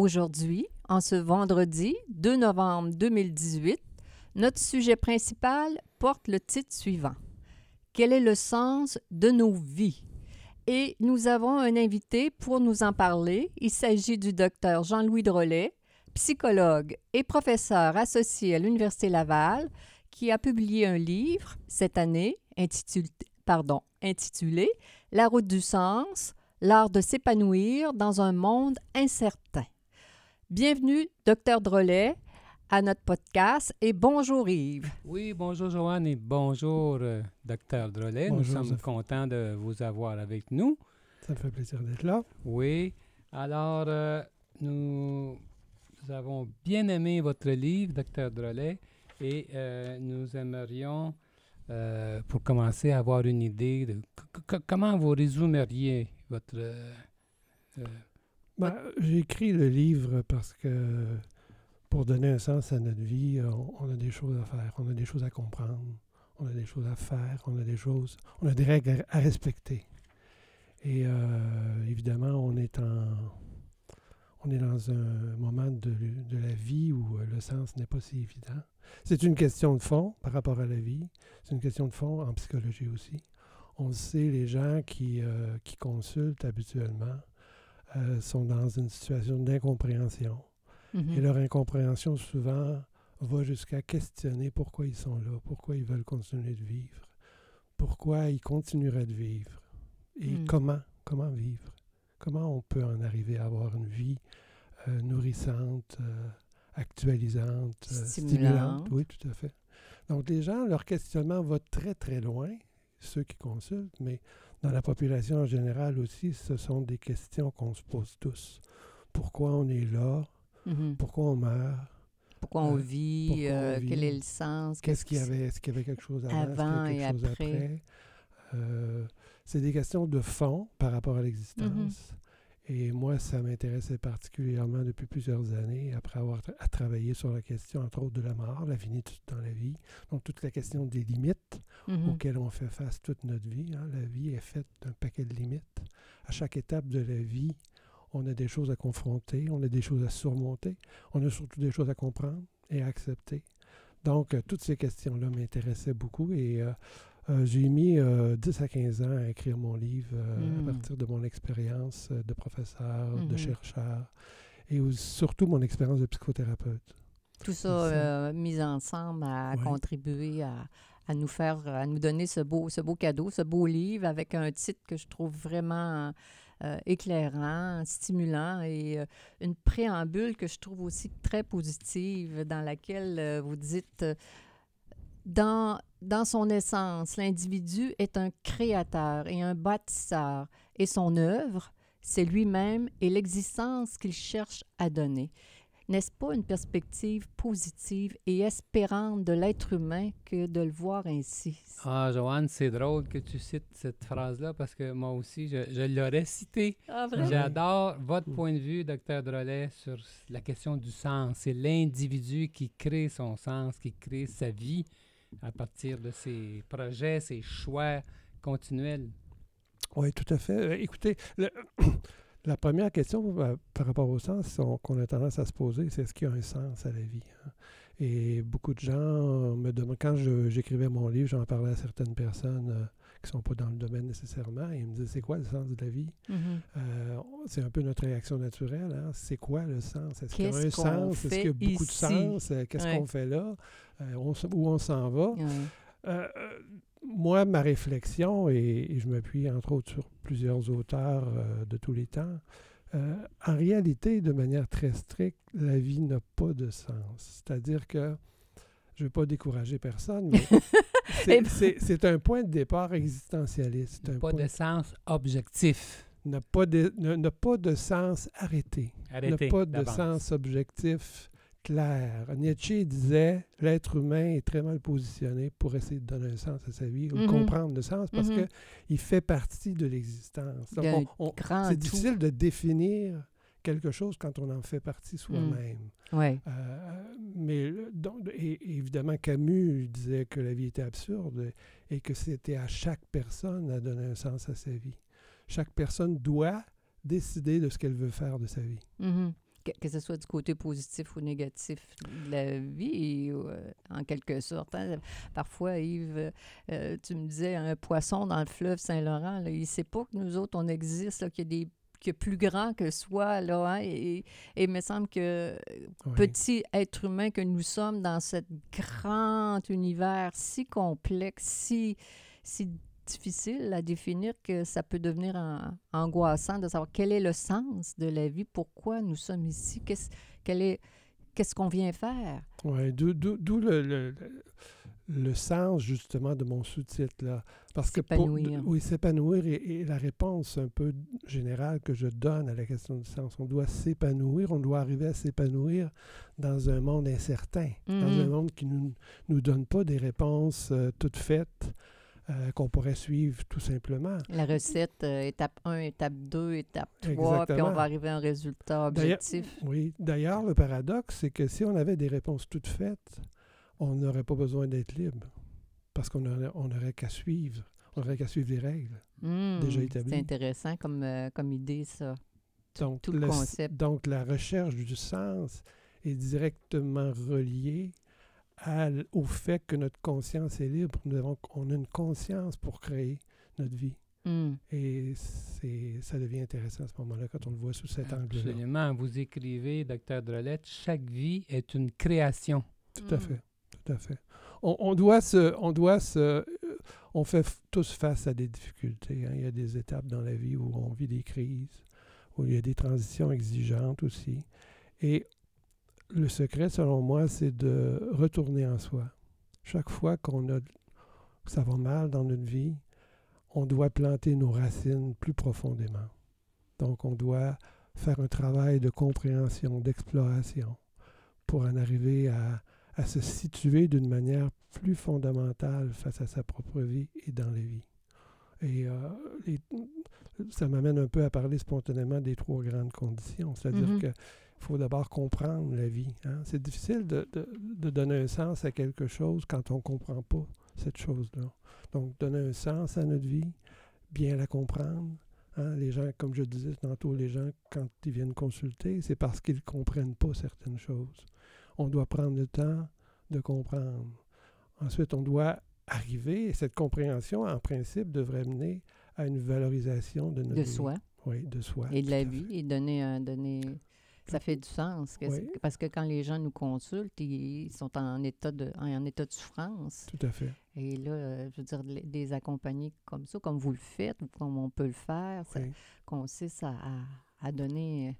Aujourd'hui, en ce vendredi 2 novembre 2018, notre sujet principal porte le titre suivant. Quel est le sens de nos vies? Et nous avons un invité pour nous en parler. Il s'agit du docteur Jean-Louis Drolet, psychologue et professeur associé à l'Université Laval, qui a publié un livre cette année intitulé, La route du sens, l'art de s'épanouir dans un monde incertain. Bienvenue, docteur Drolet, à notre podcast et bonjour Yves. Oui, bonjour Joanne et bonjour euh, docteur Drolet. Nous sommes contents de vous avoir avec nous. Ça me fait plaisir d'être là. Oui. Alors, euh, nous nous avons bien aimé votre livre, Docteur Drolet, et euh, nous aimerions, euh, pour commencer, avoir une idée de comment vous résumeriez votre... Euh, ben, J'ai écrit le livre parce que pour donner un sens à notre vie, on, a des choses à faire, on a des choses à comprendre, on a des choses à faire, on a des choses, on a des règles à respecter. Et évidemment, on est en on est dans un moment de, la vie où euh, le sens n'est pas si évident. C'est une question de fond par rapport à la vie. C'est une question de fond en psychologie aussi. On sait, les gens qui, euh, qui consultent habituellement euh, sont dans une situation d'incompréhension. Mm-hmm. Et leur incompréhension souvent va jusqu'à questionner pourquoi ils sont là, pourquoi ils veulent continuer de vivre, pourquoi ils continueraient de vivre et mm. comment, comment vivre. Comment on peut en arriver à avoir une vie euh, nourrissante, euh, actualisante, stimulante? Oui, tout à fait. Donc, les gens, leur questionnement va très, très loin, ceux qui consultent, mais dans la population en général aussi, ce sont des questions qu'on se pose tous. Pourquoi on est là? Mm-hmm. Pourquoi on meurt? Pourquoi on, vit, Quel est le sens? Qu'est-ce qu'il y avait? Est-ce qu'il y avait quelque chose avant, et après? c'est des questions de fond par rapport à l'existence. Mm-hmm. Et moi, ça m'intéressait particulièrement depuis plusieurs années, après avoir travaillé sur la question, entre autres, de la mort, la finitude dans la vie. Donc, toute la question des limites mm-hmm. auxquelles on fait face toute notre vie. Hein. La vie est faite d'un paquet de limites. À chaque étape de la vie, on a des choses à confronter, on a des choses à surmonter, on a surtout des choses à comprendre et à accepter. Donc, euh, toutes ces questions-là m'intéressaient beaucoup et euh, euh, j'ai mis 10 euh, à 15 ans à écrire mon livre euh, à hmm. partir de mon expérience de professeur, de hmm. chercheur et surtout mon expérience de psychothérapeute. Tout ça, mis ensemble a contribué à, nous faire, à nous donner ce beau, ce beau cadeau, ce beau livre avec un titre que je trouve vraiment éclairant, stimulant et une préambule que je trouve aussi très positive dans laquelle vous dites dans, dans son essence, l'individu est un créateur et un bâtisseur, et son œuvre, c'est lui-même et l'existence qu'il cherche à donner. N'est-ce pas une perspective positive et espérante de l'être humain que de le voir ainsi? Ah, Joanne, c'est drôle que tu cites cette phrase-là parce que moi aussi, je, je l'aurais citée. Ah, J'adore votre point de vue, docteur Drolet, sur la question du sens. C'est l'individu qui crée son sens, qui crée sa vie à partir de ses projets, ses choix continuels? Oui, tout à fait. Euh, écoutez, la première question euh, par rapport au sens qu'on a tendance à se poser, c'est est-ce qu'il y a un sens à la vie? Hein? Et beaucoup de gens me demandent, quand j'écrivais mon livre, j'en parlais à certaines personnes euh, qui ne sont pas dans le domaine nécessairement, et ils me disaient, c'est quoi le sens de la vie? Mm-hmm. c'est un peu notre réaction naturelle. Hein? C'est quoi le sens? Est-ce qu'il y a un sens? Est-ce qu'il y a beaucoup de sens? Qu'est-ce qu'on fait là? Euh, où on s'en va? Euh, euh, moi, ma réflexion, et, je m'appuie entre autres sur plusieurs auteurs de tous les temps, en réalité, de manière très stricte, la vie n'a pas de sens. C'est-à-dire que, je ne veux pas décourager personne, mais c'est un point de départ existentialiste. pas de sens objectif. n'a pas, de, n'a- n'a pas de sens arrêté, n'a Arrêtez. pas de sens objectif clair. Nietzsche disait l'être humain est très mal positionné pour essayer de donner un sens à sa vie ou de Mhm. comprendre le sens parce Mhm. qu'il fait partie de l'existence. C'est difficile de définir quelque chose quand on en fait partie soi-même. Ouais. Euh, mais le- donc, et, évidemment, Camus disait que la vie était absurde et que c'était à chaque personne à donner un sens à sa vie. Chaque personne doit décider de ce qu'elle veut faire de sa vie. Mhm. Que, que ce soit du côté positif ou négatif de la vie, ou, euh, en quelque sorte. hein. Parfois, Yves, euh, tu me disais, un poisson dans le fleuve Saint-Laurent, il ne sait pas que nous autres, on existe, qu'il y a des a plus grand que soi, là, hein, et, et il me semble que Oui. petit être humain que nous sommes dans cet grand univers si complexe, si, si difficile à définir que ça peut devenir an- angoissant de savoir quel est le sens de la vie, pourquoi nous sommes ici, qu'est-ce quel est qu'est-ce qu'on vient faire. D'où- d'où le, le, le- sens justement de mon sous-titre là. Parce que pour- S'épanouir. oui, s'épanouir et, et la réponse un peu générale que je donne à la question du sens. On doit s'épanouir, on doit arriver à s'épanouir dans un monde incertain, dans Mhm. un monde qui ne nous, nous donne pas des réponses euh, toutes faites euh, qu'on pourrait suivre tout simplement. La recette, euh, étape 1, étape 2, étape 3, puis on va arriver à un résultat objectif. Oui, d'ailleurs, le paradoxe, c'est que si on avait des réponses toutes faites, on n'aurait pas besoin d'être libre. Parce qu'on aurait, on aurait qu'à suivre. On aurait qu'à suivre les règles. Hmm, déjà établi. C'est intéressant comme, euh, comme idée, ça. Donc, tout le s- concept. donc, la recherche du sens est directement reliée à au fait que notre conscience est libre. Nous avons, on a une conscience pour créer notre vie. Hmm. Et c'est, ça devient intéressant à ce moment-là quand on le voit sous cet angle-là. Absolument. Vous écrivez, docteur Drolette, chaque vie est une création. Tout à Mm. fait, à fait. On, doit se, on doit se, euh, on fait tous face à des difficultés. hein. Il y a des étapes dans la vie où on vit des crises, où il y a des transitions exigeantes aussi. Et le secret, selon moi, c'est de retourner en soi. Chaque fois qu'on a, ça va mal dans notre vie, on doit planter nos racines plus profondément. Donc, on doit faire un travail de compréhension, d'exploration, pour en arriver à, à se situer d'une manière plus fondamentale face à sa propre vie et dans la vie. Et euh, les- ça m'amène un peu à parler spontanément des trois grandes conditions. C'est-à-dire Mhm. qu'il faut d'abord comprendre la vie. hein. C'est difficile de, de- de donner un sens à quelque chose quand on ne comprend pas cette chose-là. Donc, donner un sens à notre vie, bien la comprendre. hein. Les gens, comme je disais tantôt, les gens, quand ils viennent consulter, c'est parce qu'ils ne comprennent pas certaines choses. On doit prendre le temps de comprendre. Ensuite, on doit arriver, et cette compréhension, en principe, devrait mener à une valorisation de notre De vie. soi Oui, de soi. et de la vie fait. et donner un donner ça fait du sens que c'est- Oui. parce que quand les gens nous consultent ils sont en état de en état de souffrance Tout à fait. et là je veux dire des accompagner comme ça comme vous le faites ou comme on peut le faire ça Oui. consiste à, à, à donner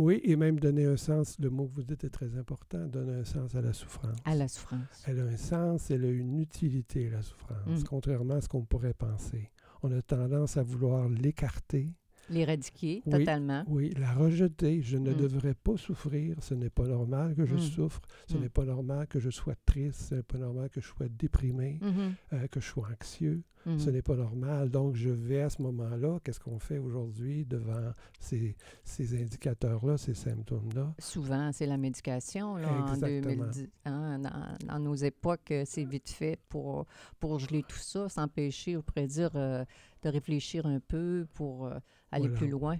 Oui, et même donner un sens, le mot que vous dites est très important, donner un sens à la souffrance. à la souffrance Elle a un sens, elle a une utilité, la souffrance, Mm. contrairement à ce qu'on pourrait penser. On a tendance à vouloir l'écarter, l'éradiquer Oui. totalement oui, la rejeter. Je ne Mm. devrais pas souffrir, ce n'est pas normal que je Mm. souffre, ce Mm. n'est pas normal que je sois triste, ce n'est pas normal que je sois déprimé, Mhm, euh, que je sois anxieux. Ce n'est pas normal. Donc, je vais à ce moment-là, qu'est-ce qu'on fait aujourd'hui devant ces, ces indicateurs-là, ces symptômes-là? Souvent, c'est la médication. Là, en Exactement. 2010, hein, dans, dans nos époques, euh, c'est vite fait pour, pour geler tout ça, s'empêcher, on pourrait dire, euh, de réfléchir un peu pour euh, aller Voilà. plus loin.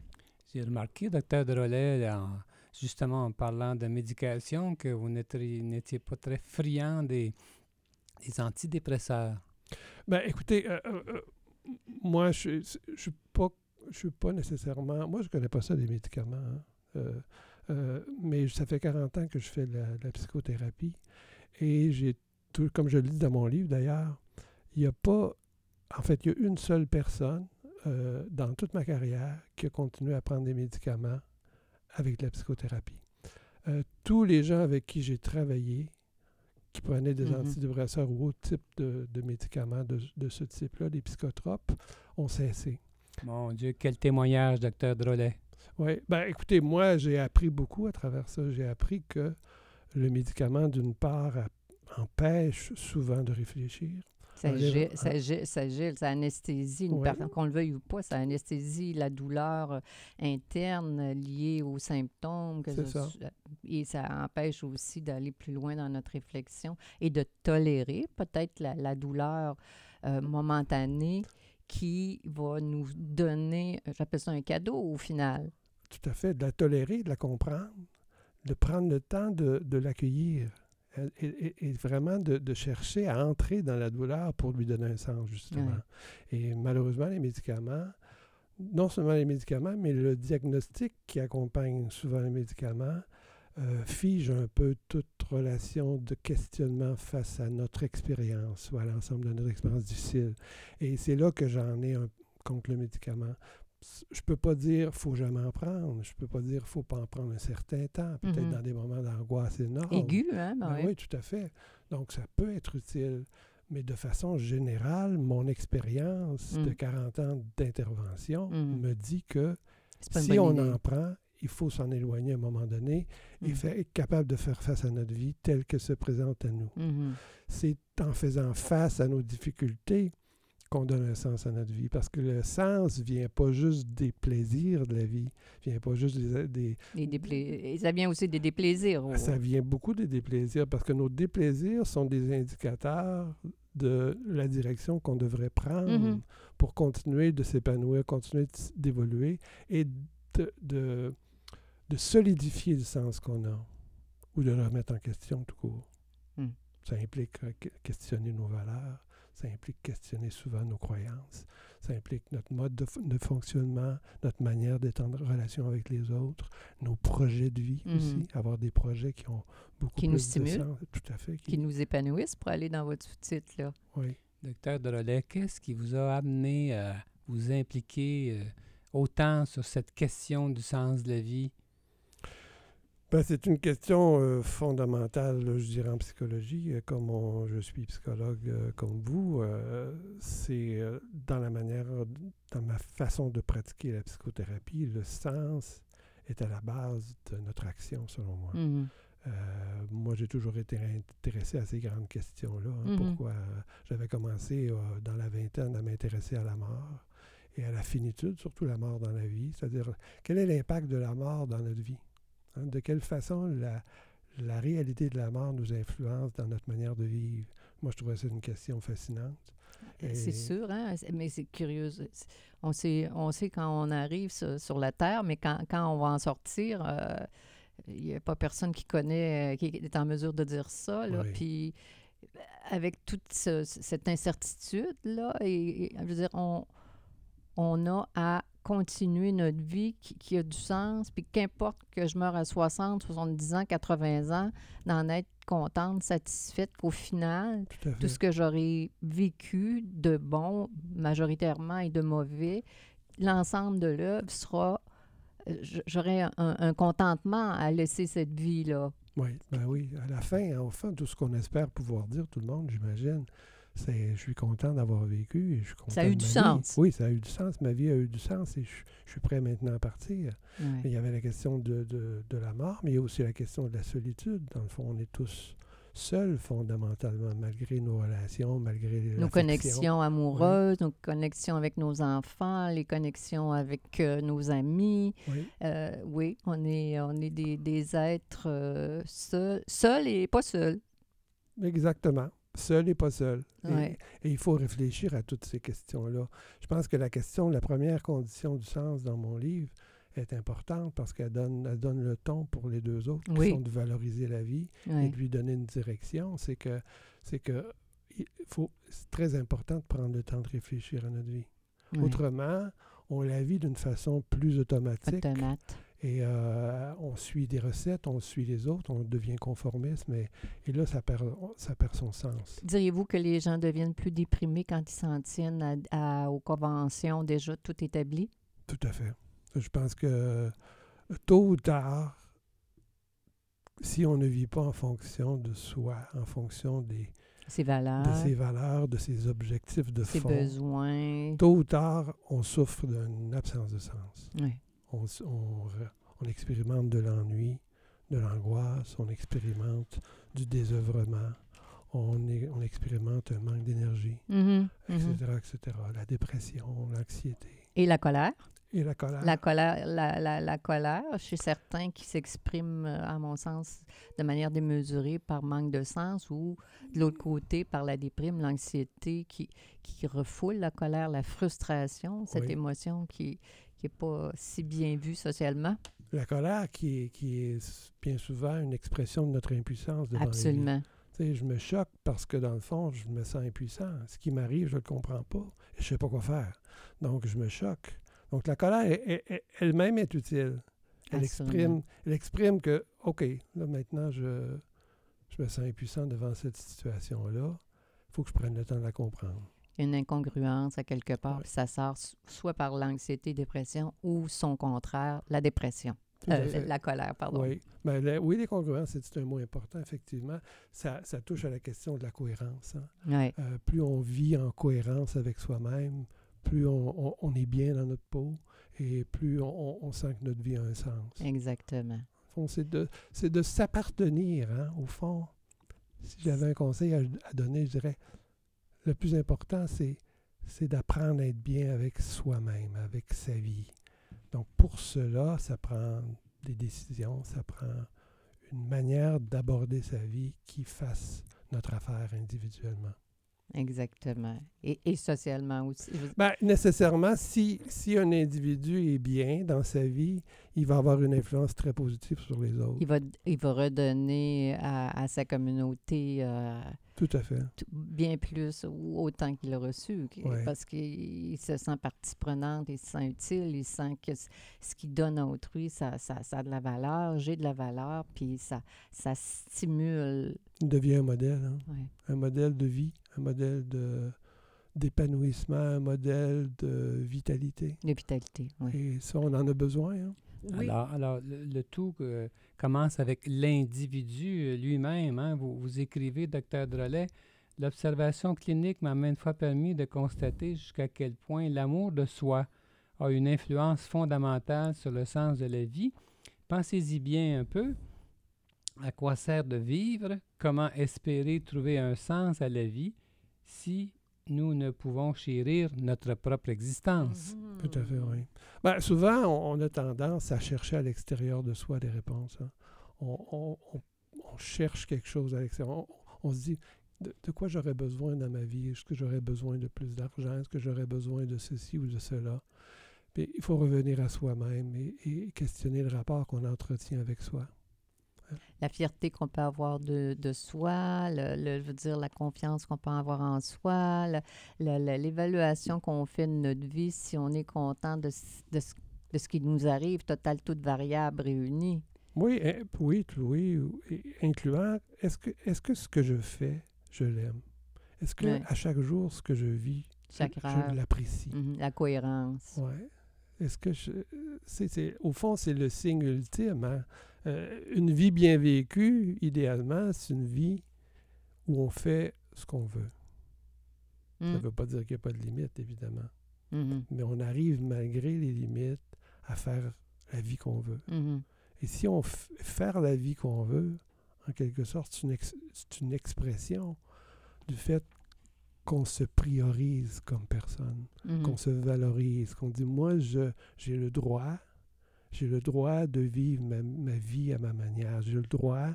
J'ai remarqué, docteur Drolet, en- justement en parlant de médication, que vous n'étiez pas très friand des, des antidépresseurs. Ben, écoutez, euh, euh, euh, moi, je ne suis pas je suis pas nécessairement. Moi, je connais pas ça des médicaments. hein. Euh, euh, mais ça fait 40 ans que je fais de la, de la psychothérapie. Et j'ai tout, comme je le dis dans mon livre d'ailleurs, il n'y a pas. En fait, il y a une seule personne euh, dans toute ma carrière qui a continué à prendre des médicaments avec de la psychothérapie. Euh, tous les gens avec qui j'ai travaillé, qui prenaient des Mhm. antidépresseurs ou autres types de, de médicaments de, de ce type-là, des psychotropes, ont cessé. Mon Dieu, quel témoignage, docteur Drolet. Oui, ben écoutez, moi, j'ai appris beaucoup à travers ça. J'ai appris que le médicament, d'une part, empêche souvent de réfléchir. Ça gèle, ça, gèle, ça, gèle, ça anesthésie, qu'on le veuille ou pas, ça anesthésie la douleur euh, interne liée aux symptômes. Que ça. Et ça empêche aussi d'aller plus loin dans notre réflexion et de tolérer peut-être la, douleur euh, momentanée qui va nous donner, j'appelle ça un cadeau au final. Tout à fait, de la tolérer, de la comprendre, de prendre le temps de, de l'accueillir et, vraiment de, chercher à entrer dans la douleur pour lui donner un sens, justement. Et malheureusement, les médicaments, non seulement les médicaments, mais le diagnostic qui accompagne souvent les médicaments, euh, fige un peu toute relation de questionnement face à notre expérience ou à l'ensemble de notre expérience difficile. Et c'est là que j'en ai un, contre le médicament je peux pas dire faut jamais en prendre. Je peux pas dire faut pas en prendre un certain temps, peut-être mm-hmm. dans des moments d'angoisse énorme. Aigu, hein? Ben oui. tout à fait. Donc, ça peut être utile. Mais de façon générale, mon expérience de 40 mm. ans d'intervention mm. me dit que si on en prend, il faut s'en éloigner à un moment donné et faire, être capable de faire face à notre vie telle que se présente à nous. C'est en faisant face à nos difficultés qu'on donne un sens à notre vie. Parce que le sens vient pas juste des plaisirs de la vie, vient pas juste des... des, ça vient aussi des déplaisirs. Ça vient beaucoup des déplaisirs parce que nos déplaisirs sont des indicateurs de la direction qu'on devrait prendre mm-hmm. pour continuer de s'épanouir, continuer d'évoluer et de, de, de, solidifier le sens qu'on a ou de le remettre en question tout court. Mm. Ça implique questionner nos valeurs, ça implique questionner souvent nos croyances. Ça implique notre mode de, fonctionnement, notre manière d'être en relation avec les autres, nos projets de vie mhm. aussi. Avoir des projets qui ont beaucoup qui plus nous stimulent, de sens. Tout à fait. Qui, nous épanouissent pour aller dans votre sous-titre. Là. Oui. Docteur Drolet, qu'est-ce qui vous a amené à vous impliquer euh, autant sur cette question du sens de la vie ben, c'est une question euh, fondamentale, je dirais, en psychologie. Euh, comme je suis psychologue euh, comme vous, c'est dans la manière, dans ma façon de pratiquer la psychothérapie, le sens est à la base de notre action, selon moi. Mm-hmm. moi, j'ai toujours été intéressé à ces grandes questions-là. Hein. Mm-hmm. Pourquoi j'avais commencé dans la vingtaine à m'intéresser à la mort et à la finitude, surtout la mort dans la vie. C'est-à-dire, quel est l'impact de la mort dans notre vie? Hein, de quelle façon la, la réalité de la mort nous influence dans notre manière de vivre? Moi, je trouvais ça une question fascinante. Euh, c'est sûr, hein? mais c'est curieux. On sait, on sait quand on arrive sur, la Terre, mais quand, quand, on va en sortir, euh, il n'y a pas personne qui connaît, euh, qui est en mesure de dire ça. Là. Puis, avec toute cette incertitude-là, et, je veux dire, on, on a à continuer notre vie qui, a du sens, puis qu'importe que je meure à 60, 70 ans, 80 ans, d'en être contente, satisfaite qu'au final, tout, ce que j'aurais vécu de bon, majoritairement, et de mauvais, l'ensemble de l'œuvre sera, euh, j'aurai un, contentement à laisser cette vie-là. Oui, ben oui. À la fin, enfin, tout ce qu'on espère pouvoir dire, tout le monde, j'imagine, je suis content d'avoir vécu. Et je suis content ça a eu du sens. Oui, ça a eu du sens. Ma vie a eu du sens et je, suis prêt maintenant à partir. Il y avait la question de, de, la mort, mais il y a aussi la question de la solitude. Dans le fond, on est tous seuls fondamentalement, malgré nos relations, malgré nos connexions amoureuses, nos connexions avec nos enfants, les connexions avec euh, nos amis. Oui. Euh, oui, on est, on est des, des êtres euh, seuls, seuls et pas seuls. Exactement seul et pas seul. Et, il faut réfléchir à toutes ces questions-là. Je pense que la question, la première condition du sens dans mon livre est importante parce qu'elle donne, elle donne le ton pour les deux autres, qui sont de valoriser la vie et de lui donner une direction. C'est que c'est que faut, c'est très important de prendre le temps de réfléchir à notre vie. Autrement, on la vit d'une façon plus automatique. Et euh, on suit des recettes, on suit les autres, on devient conformiste, mais et là, ça perd, ça perd son sens. Diriez-vous que les gens deviennent plus déprimés quand ils s'en tiennent à, aux conventions déjà tout établies? Tout à fait. Je pense que tôt ou tard, si on ne vit pas en fonction de soi, en fonction des, Ses valeurs. de ses valeurs, de ses objectifs de ses fond. besoins. Tôt ou tard, on souffre d'une absence de sens. Oui. On, on expérimente de l'ennui, de l'angoisse, on expérimente du désœuvrement, on, est- on expérimente un manque d'énergie, Mhm, mhm. etc., etc. La dépression, l'anxiété Et la colère? et la colère. La colère, la, la, la colère chez certains qui s'expriment, euh, à mon sens, de manière démesurée par manque de sens ou de l'autre côté par la déprime, l'anxiété qui, qui refoule la colère, la frustration, cette Oui. émotion qui n'est pas si bien vue socialement. La colère qui est, qui bien souvent une expression de notre impuissance devant. Absolument. Je me choque parce que dans le fond, je me sens impuissant. Ce qui m'arrive, je ne le comprends pas et je ne sais pas quoi faire. Donc, je me choque. Donc, la colère elle-même est utile. Elle Absolument. exprime, elle exprime que, OK, là maintenant, je, je me sens impuissant devant cette situation-là. Il faut que je prenne le temps de la comprendre. Une incongruence à quelque part, Ouais. puis ça sort soit par l'anxiété, dépression ou son contraire, la dépression. Euh, la colère, pardon. Oui, mais la- oui, les congruences, c'est un mot important, effectivement. Ça, ça touche à la question de la cohérence. hein. Ouais. Euh, plus on vit en cohérence avec soi-même, plus on, on- on est bien dans notre peau et plus on, sent que notre vie a un sens. Exactement. C'est de, c'est de s'appartenir, hein, au fond. Si j'avais un conseil à, à donner, je dirais, le plus important, c'est, c'est d'apprendre à être bien avec soi-même, avec sa vie. Donc, pour cela, ça prend des décisions, ça prend une manière d'aborder sa vie qui fasse notre affaire individuellement. Exactement. Et, et socialement aussi. Ben, nécessairement, si, si un individu est bien dans sa vie, il va avoir une influence très positive sur les autres. Il va, il va redonner à, à sa communauté euh, Tout à fait. tout- bien plus ou autant qu'il a reçu, Ouais. parce qu'il se sent partie prenante, il se sent utile, il sent que ce qu'il donne à autrui, ça, ça, ça a de la valeur, j'ai de la valeur, puis ça, ça stimule. Il devient un modèle, hein. ouais. un modèle de vie, un modèle de d'épanouissement, un modèle de vitalité. de vitalité. Et ça, on en a besoin. hein. Alors, le tout euh, commence avec l'individu euh, lui-même. hein. Vous, vous écrivez, docteur Drolet, l'observation clinique m'a maintes fois permis de constater jusqu'à quel point l'amour de soi a une influence fondamentale sur le sens de la vie. Pensez-y bien un peu. À quoi sert de vivre? Comment espérer trouver un sens à la vie? Si nous ne pouvons chérir notre propre existence? Mhm. Tout à fait, oui. Ben, souvent, on, on a tendance à chercher à l'extérieur de soi des réponses. hein. On, on- on- on cherche quelque chose à l'extérieur. On, on se dit, de, de quoi j'aurais besoin dans ma vie? Est-ce que j'aurais besoin de plus d'argent? Est-ce que j'aurais besoin de ceci ou de cela? Puis, il faut revenir à soi-même et, et questionner le rapport qu'on entretient avec soi. La fierté qu'on peut avoir de, de soi, le, le- je veux dire, la confiance qu'on peut avoir en soi, l'évaluation qu'on fait de notre vie, si on est content de, ce- de, ce, de ce qui nous arrive, total, toutes variables réunies. Oui, hein, oui, oui, incluant, est-ce que, est-ce que ce que je fais, je l'aime? Est-ce que à chaque jour, ce que je vis, je- Chaque je, heure. l'apprécie? Mhm, La cohérence. Ouais. Est-ce que je, c'est, c'est- au fond, c'est le signe ultime. hein? Euh, une vie bien vécue, idéalement, c'est une vie où on fait ce qu'on veut. Ça ne Mhm, veut pas dire qu'il n'y a pas de limite, évidemment. mhm, Mais on arrive, malgré les limites, à faire la vie qu'on veut. mhm. Et si on f- faire la vie qu'on veut, en quelque sorte, c'est une, ex- c'est une expression du fait qu'on se priorise comme personne, qu'on se valorise, qu'on dit moi je j'ai le droit, j'ai le droit de vivre ma, ma vie à ma manière, j'ai le droit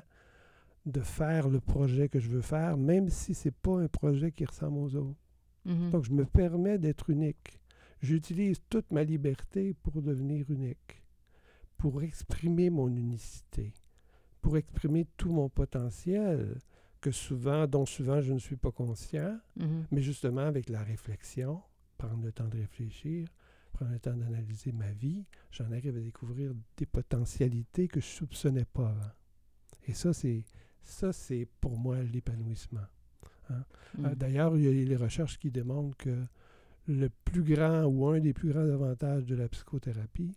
de faire le projet que je veux faire, même si c'est pas un projet qui ressemble aux autres. Mhm. Donc je me permets d'être unique. J'utilise toute ma liberté pour devenir unique, pour exprimer mon unicité, pour exprimer tout mon potentiel que souvent, dont souvent je ne suis pas conscient, Mhm. mais justement avec la réflexion, prendre le temps de réfléchir, prendre le temps d'analyser ma vie, j'en arrive à découvrir des potentialités que je soupçonnais pas avant. Et ça, c'est ça, c'est pour moi l'épanouissement. Euh, Mhm. D'ailleurs, il y a les recherches qui démontrent que le plus grand ou un des plus grands avantages de la psychothérapie,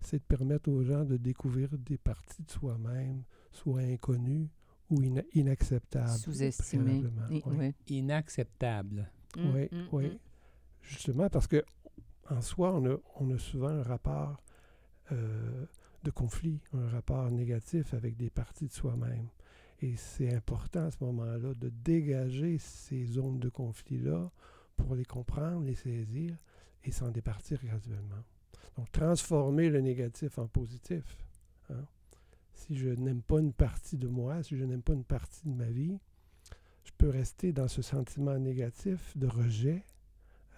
c'est de permettre aux gens de découvrir des parties de soi-même, soit inconnues ou ina- inacceptable. Sous-estimé. préalablement. Oui, Oui, oui. Inacceptable. Mm, oui, mm, oui. mm. Justement parce que en soi, on a, on a souvent un rapport euh, de conflit, un rapport négatif avec des parties de soi-même. Et c'est important à ce moment-là de dégager ces zones de conflit-là pour les comprendre, les saisir et s'en départir graduellement. Donc, transformer le négatif en positif. hein. Si je n'aime pas une partie de moi, si je n'aime pas une partie de ma vie, je peux rester dans ce sentiment négatif de rejet,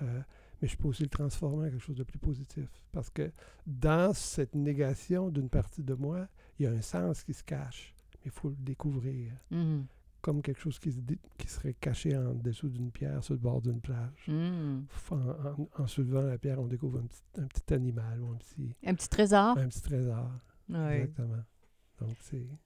euh, mais je peux aussi le transformer en quelque chose de plus positif. Parce que dans cette négation d'une partie de moi, il y a un sens qui se cache. Mais il faut le découvrir. Mhm. Comme quelque chose qui, se qui serait caché en dessous d'une pierre sur le bord d'une plage. Mm. En, en- en soulevant la pierre, on découvre un petit, un petit animal ou un petit, Un petit trésor. un petit trésor. Oui. Exactement. Donc.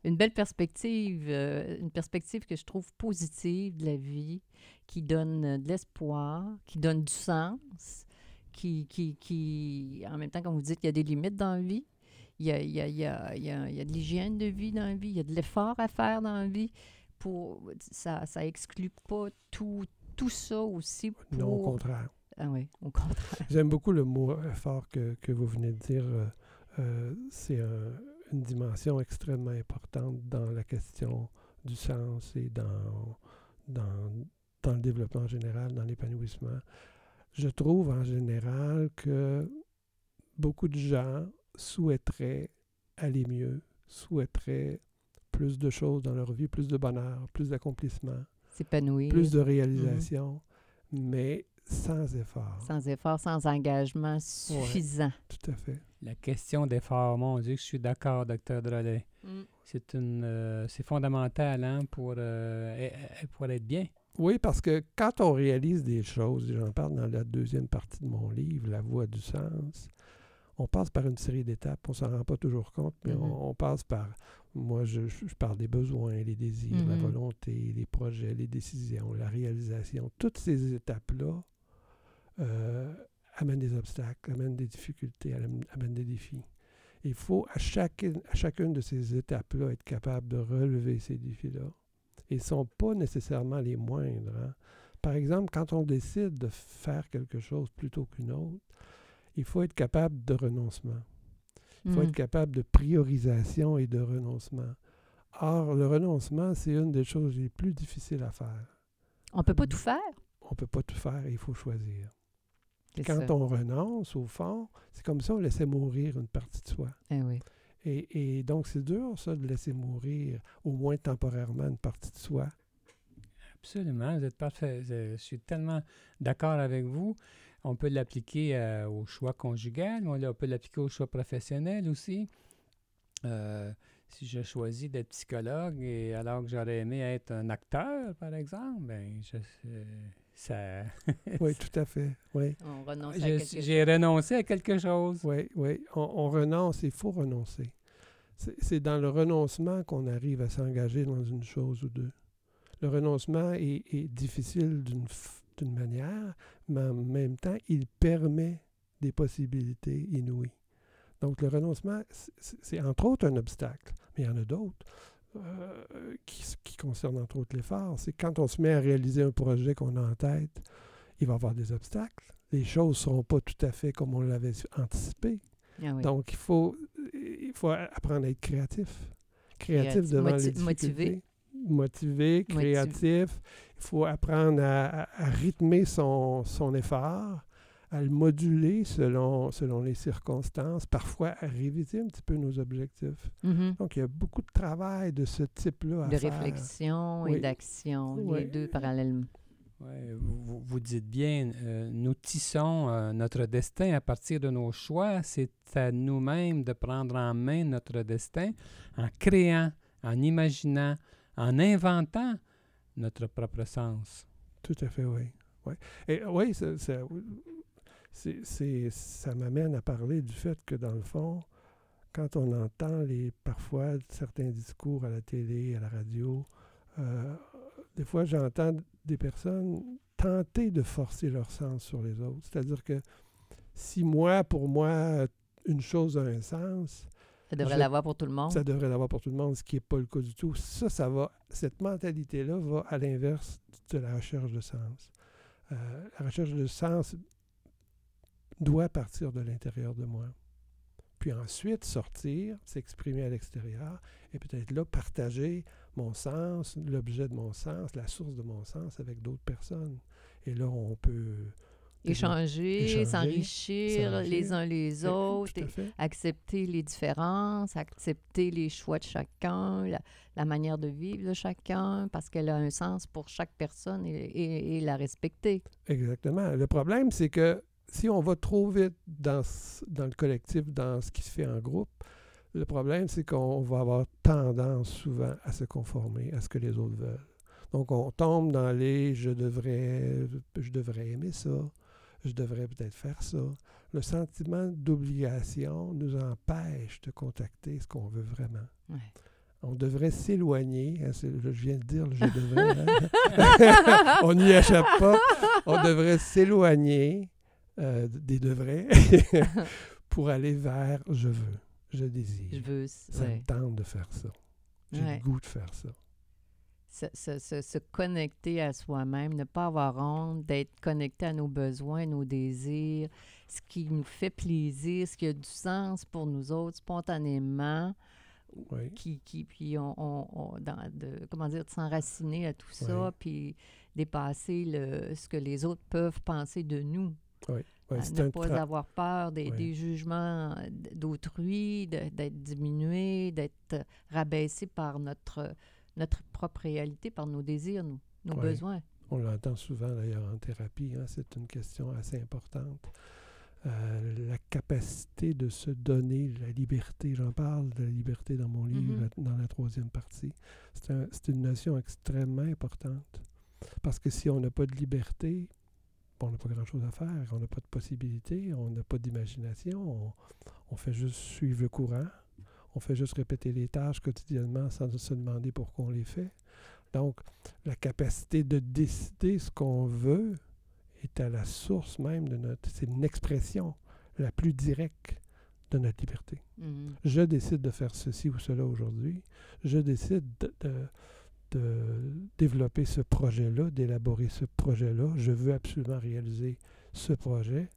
Une belle perspective, euh, une perspective que je trouve positive de la vie, qui donne euh, de l'espoir, qui donne du sens, qui, qui, qui, en même temps, comme vous dites, il y a des limites dans la vie. Il y a, il y a, il y a, il y a, de l'hygiène de vie dans la vie, il y a de l'effort à faire dans la vie. Pour, ça ça exclut pas tout, tout ça aussi pour... Non, au contraire. Ah oui, au contraire. J'aime beaucoup le mot euh, fort que, que vous venez de dire. euh, euh, c'est un- une dimension extrêmement importante dans la question du sens et dans, dans, dans le développement général, dans l'épanouissement. Je trouve en général que beaucoup de gens souhaiteraient aller mieux, souhaiteraient plus de choses dans leur vie, plus de bonheur, plus d'accomplissement, plus de réalisation, mais sans effort. Sans effort, sans engagement suffisant. Tout à fait. La question d'effort, mon Dieu, je suis d'accord, docteur Drolet. Mm. C'est une, euh, c'est fondamental hein, pour, euh, pour être bien. Oui, parce que quand on réalise des choses, j'en parle dans la deuxième partie de mon livre, La voie du sens, on passe par une série d'étapes. On s'en rend pas toujours compte, mais Mhm. on, on passe par, moi je, parle des besoins, les désirs, la Mhm. volonté, les projets, les décisions, la réalisation. Toutes ces étapes-là euh, amènent des obstacles, amènent des difficultés, amènent des défis. Il faut à chacune, à chacune de ces étapes-là être capable de relever ces défis-là. Ils ne sont pas nécessairement les moindres. hein. Par exemple, quand on décide de faire quelque chose plutôt qu'une autre, il faut être capable de renoncement. Il faut Mm. être capable de priorisation et de renoncement. Or, le renoncement, c'est une des choses les plus difficiles à faire. On peut pas tout faire. On ne peut pas tout faire et il faut choisir. Quand ça. on renonce, au fond, c'est comme si on laissait mourir une partie de soi. Eh oui. Et, et donc, c'est dur, ça, de laisser mourir, au moins temporairement, une partie de soi. Absolument, vous êtes parfait. Je, suis tellement d'accord avec vous. On peut l'appliquer euh, au choix conjugal, mais on l'a- on peut l'appliquer au choix professionnel aussi. Euh, si je choisis d'être psychologue et alors que j'aurais aimé être un acteur, par exemple, ben je, euh, ça, Oui, tout à fait. Oui, On renonce à je- quelque j'ai renoncé à quelque chose. oui, oui. On, on renonce, il faut renoncer. C'est c'est dans le renoncement qu'on arrive à s'engager dans une chose ou deux. Le renoncement est, est difficile d'une manière, mais en même temps, il permet des possibilités inouïes. Donc, le renoncement, c'est entre autres un obstacle, mais il y en a d'autres euh, qui, concernent entre autres l'effort. C'est quand on se met à réaliser un projet qu'on a en tête, il va y avoir des obstacles. Les choses ne seront pas tout à fait comme on l'avait anticipé. Ah oui. Donc, il faut, il faut apprendre à être créatif. Créatif Créatif. devant Moti- les difficultés. motivé. Motivé, créatif. Il faut apprendre à, à- à rythmer son, son effort, à le moduler selon, selon les circonstances, parfois à réviser un petit peu nos objectifs. Mhm. Donc, il y a beaucoup de travail de ce type-là à De faire. réflexion et d'action, Oui. les deux parallèlement. Ouais, vous, dites bien, euh, nous tissons euh, notre destin à partir de nos choix. C'est à nous-mêmes de prendre en main notre destin en créant, en imaginant, en inventant notre propre sens. Tout à fait, oui. oui. Et oui, ça, ça, c'est- c'est- ça m'amène à parler du fait que, dans le fond, quand on entend les, parfois certains discours à la télé, à la radio, euh, des fois j'entends des personnes tenter de forcer leur sens sur les autres. C'est-à-dire que si moi, pour moi, une chose a un sens, Ça devrait l'avoir pour tout le monde. Ça devrait l'avoir pour tout le monde, ce qui n'est pas le cas du tout. Ça, ça va, cette mentalité-là va à l'inverse de la recherche de sens. Euh, la recherche de sens doit partir de l'intérieur de moi. Puis ensuite sortir, s'exprimer à l'extérieur et peut-être là partager mon sens, l'objet de mon sens, la source de mon sens avec d'autres personnes. Et là, on peut Échanger, s'enrichir les uns les autres, et accepter les différences, accepter les choix de chacun, la, la manière de vivre de chacun, parce qu'elle a un sens pour chaque personne et, et- et la respecter. Exactement. Le problème, c'est que si on va trop vite dans, dans le collectif, dans ce qui se fait en groupe, le problème, c'est qu'on va avoir tendance souvent à se conformer à ce que les autres veulent. Donc, on tombe dans les je devrais, je devrais aimer ça, je devrais peut-être faire ça. Le sentiment d'obligation nous empêche de contacter ce qu'on veut vraiment. Ouais. On devrait s'éloigner. hein, je viens de dire le je devrais. hein. on n'y échappe pas. On devrait s'éloigner euh, des devrais pour aller vers je veux, je désire. Je veux. Ça ouais. me tente de faire ça. J'ai Ouais. le goût de faire ça. se, se- se- se connecter à soi-même, ne pas avoir honte d'être connecté à nos besoins, nos désirs, ce qui nous fait plaisir, ce qui a du sens pour nous autres spontanément, Oui. qui, qui puis on, on- on- dans de, comment dire, de s'enraciner à tout ça, puis dépasser le, ce que les autres peuvent penser de nous. Ouais, à c'est ne pas avoir peur des, Oui. des jugements d- d'autrui, d'être diminué, d'être rabaissé par notre, notre propre réalité, par nos désirs, nos, nos Oui. besoins. On l'entend souvent d'ailleurs en thérapie, hein, c'est une question assez importante. Euh, la capacité de se donner la liberté, j'en parle de la liberté dans mon livre, Mhm. la- dans la troisième partie. C'est un- c'est une notion extrêmement importante. Parce que si on n'a pas de liberté, on n'a pas grand-chose à faire, on n'a pas de possibilités, on n'a pas d'imagination, on, on fait juste suivre le courant, on fait juste répéter les tâches quotidiennement sans se demander pourquoi on les fait. Donc, la capacité de décider ce qu'on veut est à la source même de notre... C'est une expression la plus directe de notre liberté. Mhm. Je décide de faire ceci ou cela aujourd'hui. Je décide de, de- de développer ce projet-là, d'élaborer ce projet-là. Je veux absolument réaliser ce projet.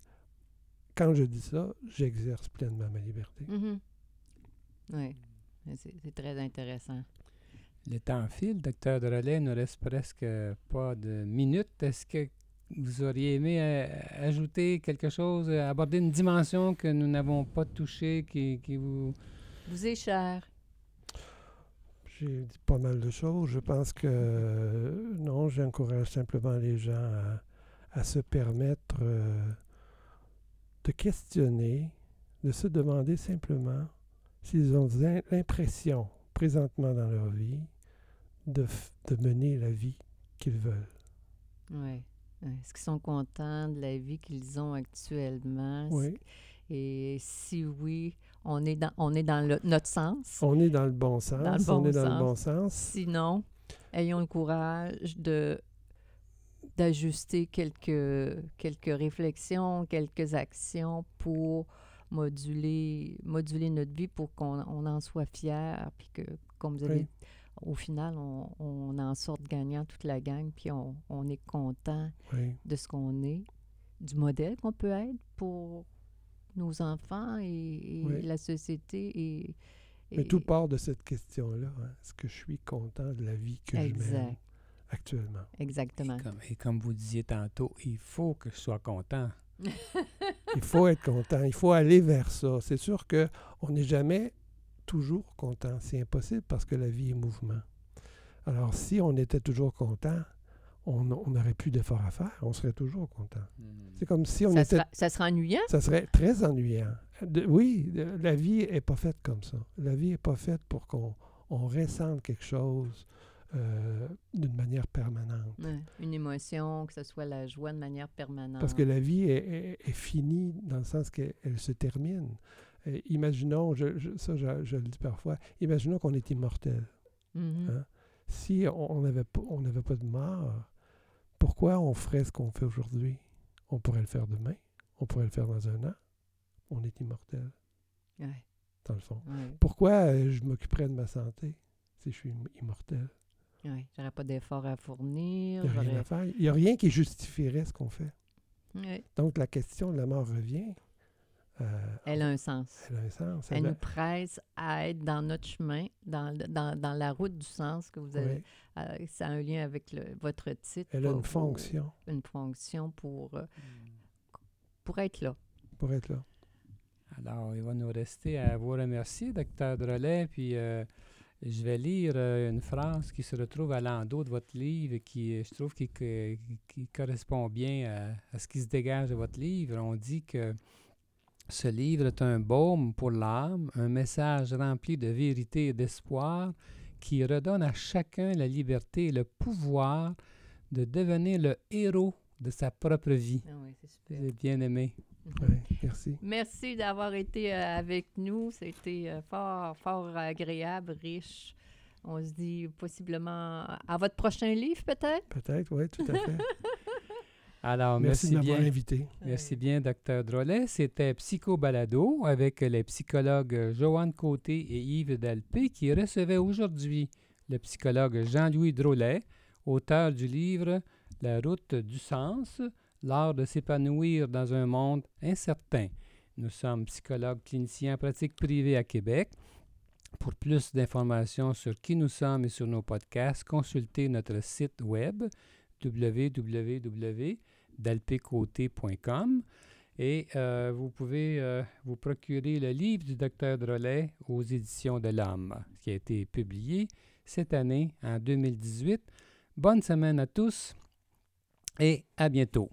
Quand je dis ça, j'exerce pleinement ma liberté. Mhm. Oui, c'est très intéressant. Le temps file, docteur Drolet, il ne reste presque pas de minutes. Est-ce que vous auriez aimé euh, ajouter quelque chose, euh, aborder une dimension que nous n'avons pas touchée, qui, qui vous... Vous est cher. J'ai dit pas mal de choses. Je pense que euh, non, j'encourage simplement les gens à, à se permettre euh, de questionner, de se demander simplement s'ils ont l'im- l'impression, présentement dans leur vie, de, de mener la vie qu'ils veulent. Oui. Est-ce qu'ils sont contents de la vie qu'ils ont actuellement? Oui. Et si oui, on est dans, on est dans le- notre sens. On est dans le bon sens. Dans le on bon est dans le sens. bon sens. Sinon, ayons le courage de d'ajuster quelques, quelques réflexions, quelques actions pour moduler, moduler notre vie pour qu'on on en soit fier, puis que, comme vous avez Oui. au final, on, on en sorte gagnant toute la gang, puis on, on est content Oui. de ce qu'on est, du modèle qu'on peut être pour nos enfants et, et Oui. la société. Et, Mais tout part de cette question-là. hein. Est-ce que je suis content de la vie que je mène actuellement? exactement. Et comme, et comme vous disiez tantôt, il faut que je sois content. Il faut être content, il faut aller vers ça. C'est sûr qu'on n'est jamais toujours content. C'est impossible parce que la vie est mouvement. Alors, si on était toujours content, on on n'aurait plus d'efforts à faire. On serait toujours content. C'est comme si on ça, était... sera, ça sera ennuyant? Ça serait très ennuyant. De- oui, de- la vie n'est pas faite comme ça. La vie n'est pas faite pour qu'on on ressente quelque chose euh, d'une manière permanente. Ouais, Une émotion, que ce soit la joie de manière permanente. Parce que la vie est, est- est finie dans le sens qu'elle elle se termine. Euh, imaginons, je, je- ça je, je le dis parfois, imaginons qu'on est immortel. Mhm. hein. Si on n'avait pas, on n'avait pas de mort, pourquoi on ferait ce qu'on fait aujourd'hui? On pourrait le faire demain, on pourrait le faire dans un an. On est immortel. Ouais. dans le fond. Pourquoi euh, je m'occuperais de ma santé si je suis im- immortel? oui. J'aurais pas d'efforts à fournir. Il n'y a rien j'aurais- à faire. Il n'y a rien qui justifierait ce qu'on fait. Donc, la question de la mort revient. Euh, Elle a un sens. elle a un sens. Elle Elle a- nous presse à être dans notre chemin, dans, dans, dans la route du sens que vous avez. oui, euh, ça a un lien avec le- votre titre. elle a une pour- fonction Une fonction pour, euh, pour être là. pour être là. Alors, il va nous rester à vous remercier, docteur Drolet. Puis, euh, je vais lire euh, une phrase qui se retrouve à l'endos de votre livre et qui, je trouve, qui, qui- qui correspond bien à, à ce qui se dégage de votre livre. On dit que ce livre est un baume pour l'âme, un message rempli de vérité et d'espoir qui redonne à chacun la liberté et le pouvoir de devenir le héros de sa propre vie. Ah oui, c'est. J'ai bien aimé. Mhm. Oui, merci. Merci d'avoir été euh, avec nous. C'était euh, fort, fort agréable, riche. On se dit possiblement à votre prochain livre, peut-être? Peut-être, oui, tout à fait. Alors, merci merci, de m'avoir invité. Merci bien, Dr. Drolet. C'était Psycho Balado avec les psychologues Joanne Côté et Yves Dalpé qui recevaient aujourd'hui le psychologue Jean-Louis Drolet, auteur du livre La route du sens, l'art de s'épanouir dans un monde incertain. Nous sommes psychologues cliniciens en pratique privée à Québec. Pour plus d'informations sur qui nous sommes et sur nos podcasts, consultez notre site web www.dalpécoté.com et euh, vous pouvez euh, vous procurer le livre du docteur Drolet aux éditions de l'Homme, qui a été publié cette année, en 2018. Bonne semaine à tous et à bientôt.